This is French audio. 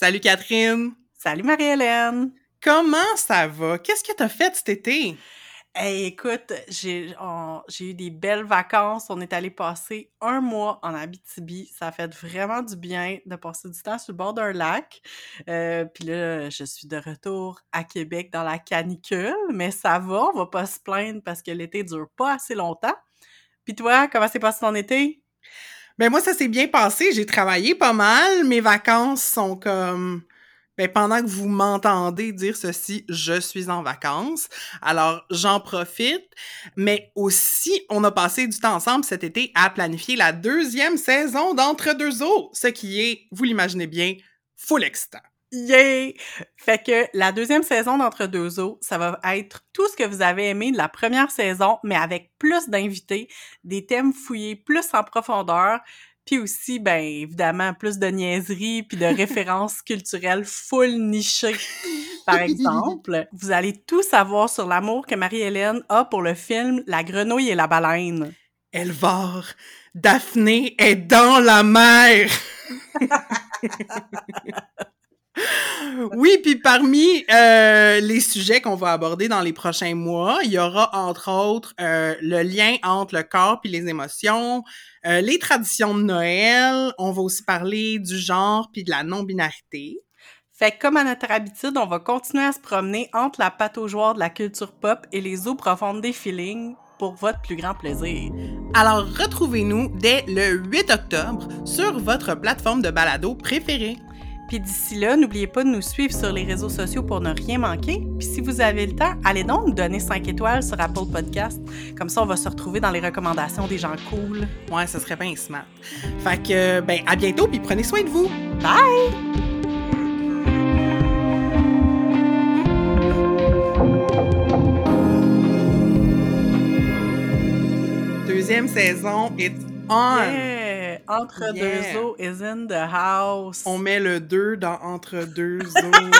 Salut Catherine. Salut Marie-Hélène. Comment ça va? Qu'est-ce que t'as fait cet été? Hey, écoute, j'ai eu des belles vacances. On est allé passer un mois en Abitibi. Ça a fait vraiment du bien de passer du temps sur le bord d'un lac. Euh, Puis là, je suis de retour à Québec dans la canicule, mais ça va, on va pas se plaindre parce que l'été dure pas assez longtemps. Puis toi, comment s'est passé ton été? Ben moi, ça s'est bien passé. J'ai travaillé pas mal. Mes vacances sont comme... Ben, pendant que vous m'entendez dire ceci, je suis en vacances. Alors, j'en profite. Mais aussi, on a passé du temps ensemble cet été à planifier la deuxième saison d'Entre deux eaux, ce qui est, vous l'imaginez bien, full excitant. Yay! Fait que la deuxième saison d'Entre deux eaux, ça va être tout ce que vous avez aimé de la première saison, mais avec plus d'invités, des thèmes fouillés plus en profondeur, puis aussi, ben évidemment, plus de niaiseries, puis de références culturelles full nichées. Par exemple, vous allez tout savoir sur l'amour que Marie-Hélène a pour le film La grenouille et la baleine. Elvar, Daphné est dans la mer. oui, puis parmi euh, les sujets qu'on va aborder dans les prochains mois, il y aura entre autres euh, le lien entre le corps puis les émotions, euh, les traditions de Noël. On va aussi parler du genre puis de la non-binarité. Fait que comme à notre habitude, on va continuer à se promener entre la pataugeoire de la culture pop et les eaux profondes des feelings pour votre plus grand plaisir. Alors retrouvez-nous dès le 8 octobre sur votre plateforme de balado préférée. Puis d'ici là, n'oubliez pas de nous suivre sur les réseaux sociaux pour ne rien manquer. Puis si vous avez le temps, allez donc nous donner 5 étoiles sur Apple Podcast. Comme ça, on va se retrouver dans les recommandations des gens cool. Ouais, ça serait bien smart. Fait que, ben, à bientôt, puis prenez soin de vous. Bye! Deuxième saison, it's on. Yeah! Entre Yeah. deux eaux is in the house. On met le 2 dans entre deux eaux.